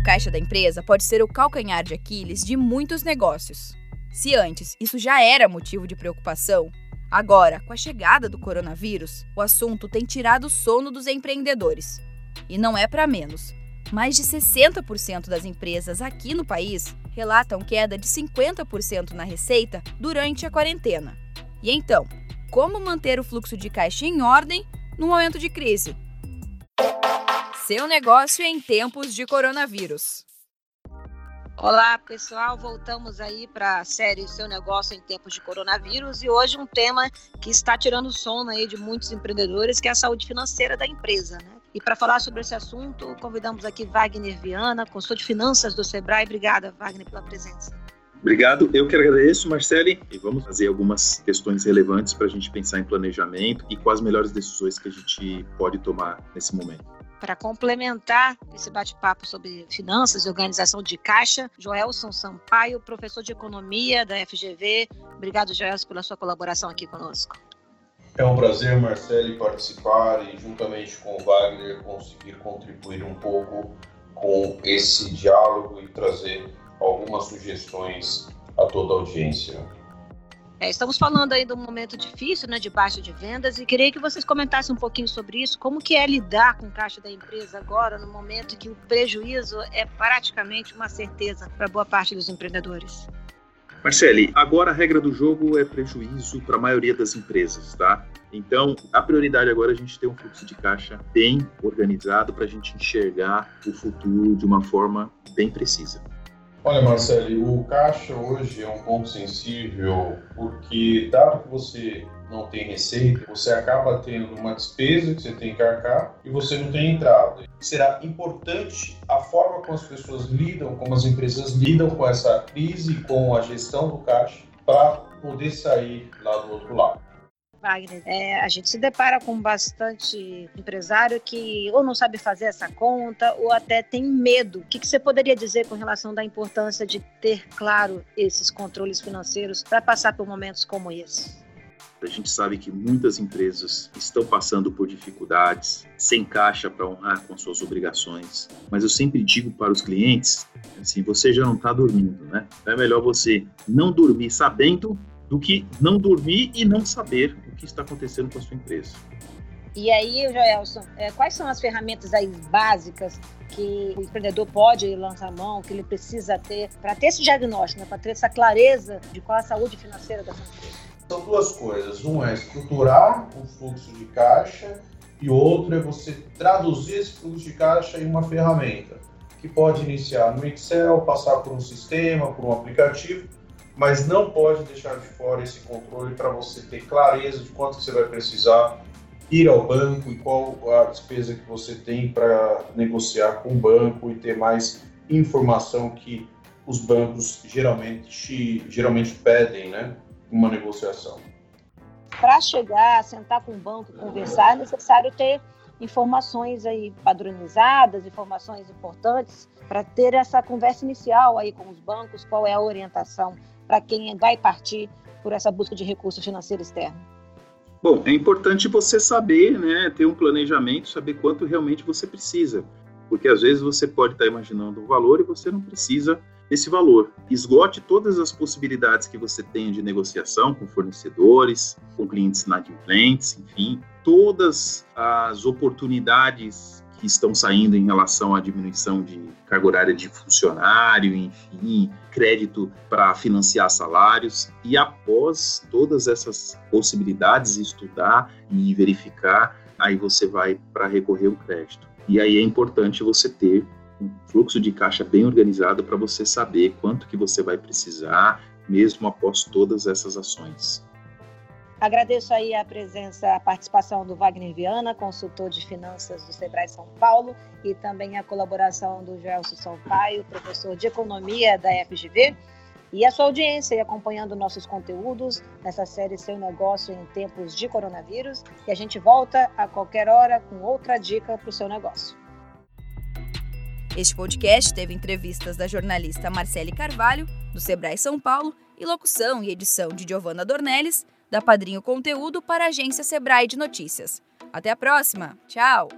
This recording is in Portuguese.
O caixa da empresa pode ser o calcanhar de Aquiles de muitos negócios. Se antes isso já era motivo de preocupação, agora, com a chegada do coronavírus, o assunto tem tirado o sono dos empreendedores. E não é para menos. Mais de 60% das empresas aqui no país relatam queda de 50% na receita durante a quarentena. E então, como manter o fluxo de caixa em ordem no momento de crise? Seu negócio em tempos de coronavírus. Olá, pessoal. Voltamos aí para a série Seu Negócio em Tempos de Coronavírus e hoje um tema que está tirando o sono aí de muitos empreendedores, que é a saúde financeira da empresa, né? E para falar sobre esse assunto, convidamos aqui Wagner Viana, consultor de finanças do Sebrae. Obrigada, Wagner, pela presença. Obrigado, eu que agradeço, Marcele, e vamos fazer algumas questões relevantes para a gente pensar em planejamento e quais as melhores decisões que a gente pode tomar nesse momento. Para complementar esse bate-papo sobre finanças e organização de caixa, Joelson Sampaio, professor de economia da FGV. Obrigado, Joelson, pela sua colaboração aqui conosco. É um prazer, Marcele, participar e, juntamente com o Wagner, conseguir contribuir um pouco com esse diálogo e trazer algumas sugestões a toda a audiência. É, estamos falando aí de um momento difícil, né, de baixa de vendas, e queria que vocês comentassem um pouquinho sobre isso. Como que é lidar com o caixa da empresa agora, no momento que o prejuízo é praticamente uma certeza para boa parte dos empreendedores? Marcele, agora a regra do jogo é prejuízo para a maioria das empresas, tá? Então, a prioridade agora é a gente ter um fluxo de caixa bem organizado para a gente enxergar o futuro de uma forma bem precisa. Olha, Marcelo, o caixa hoje é um ponto sensível porque, dado que você não tem receita, você acaba tendo uma despesa que você tem que arcar e você não tem entrada. Será importante a forma como as pessoas lidam, como as empresas lidam com essa crise, com a gestão do caixa, para poder sair lá do outro lado. Wagner, é, a gente se depara com bastante empresário que ou não sabe fazer essa conta ou até tem medo. O que, que você poderia dizer com relação da importância de ter claro esses controles financeiros para passar por momentos como esse? A gente sabe que muitas empresas estão passando por dificuldades, sem caixa para honrar com suas obrigações. Mas eu sempre digo para os clientes, assim, você já não está dormindo, né? Então é melhor você não dormir sabendo do que não dormir e não saber o que está acontecendo com a sua empresa. E aí, Joelson, é, quais são as ferramentas aí básicas que o empreendedor pode lançar a mão, que ele precisa ter para ter esse diagnóstico, né, para ter essa clareza de qual é a saúde financeira da sua empresa? São duas coisas. Um é estruturar o fluxo de caixa e outro é você traduzir esse fluxo de caixa em uma ferramenta que pode iniciar no Excel, passar por um sistema, por um aplicativo mas não pode deixar de fora esse controle para você ter clareza de quanto você vai precisar ir ao banco e qual a despesa que você tem para negociar com o banco e ter mais informação que os bancos geralmente, geralmente pedem, né, uma negociação. Para chegar, sentar com o banco, conversar, é necessário ter informações aí padronizadas, informações importantes para ter essa conversa inicial aí com os bancos, qual é a orientação para quem vai partir por essa busca de recurso financeiro externo? Bom, é importante você saber, né, ter um planejamento, saber quanto realmente você precisa, porque às vezes você pode estar imaginando um valor e você não precisa desse valor. Esgote todas as possibilidades que você tem de negociação com fornecedores, com clientes inadimplentes, enfim, todas as oportunidades que estão saindo em relação à diminuição de carga horária de funcionário, enfim, crédito para financiar salários. E após todas essas possibilidades, estudar e verificar, aí você vai para recorrer ao crédito. E aí é importante você ter um fluxo de caixa bem organizado para você saber quanto que você vai precisar, mesmo após todas essas ações. Agradeço aí a presença, a participação do Wagner Viana, consultor de finanças do Sebrae São Paulo, e também a colaboração do Gelson Sampaio, professor de economia da FGV, e a sua audiência e acompanhando nossos conteúdos nessa série Seu Negócio em Tempos de Coronavírus. E a gente volta a qualquer hora com outra dica para o seu negócio. Este podcast teve entrevistas da jornalista Marcele Carvalho, do Sebrae São Paulo, e locução e edição de Giovanna Dornelles da Padrinho Conteúdo para a agência Sebrae de Notícias. Até a próxima. Tchau!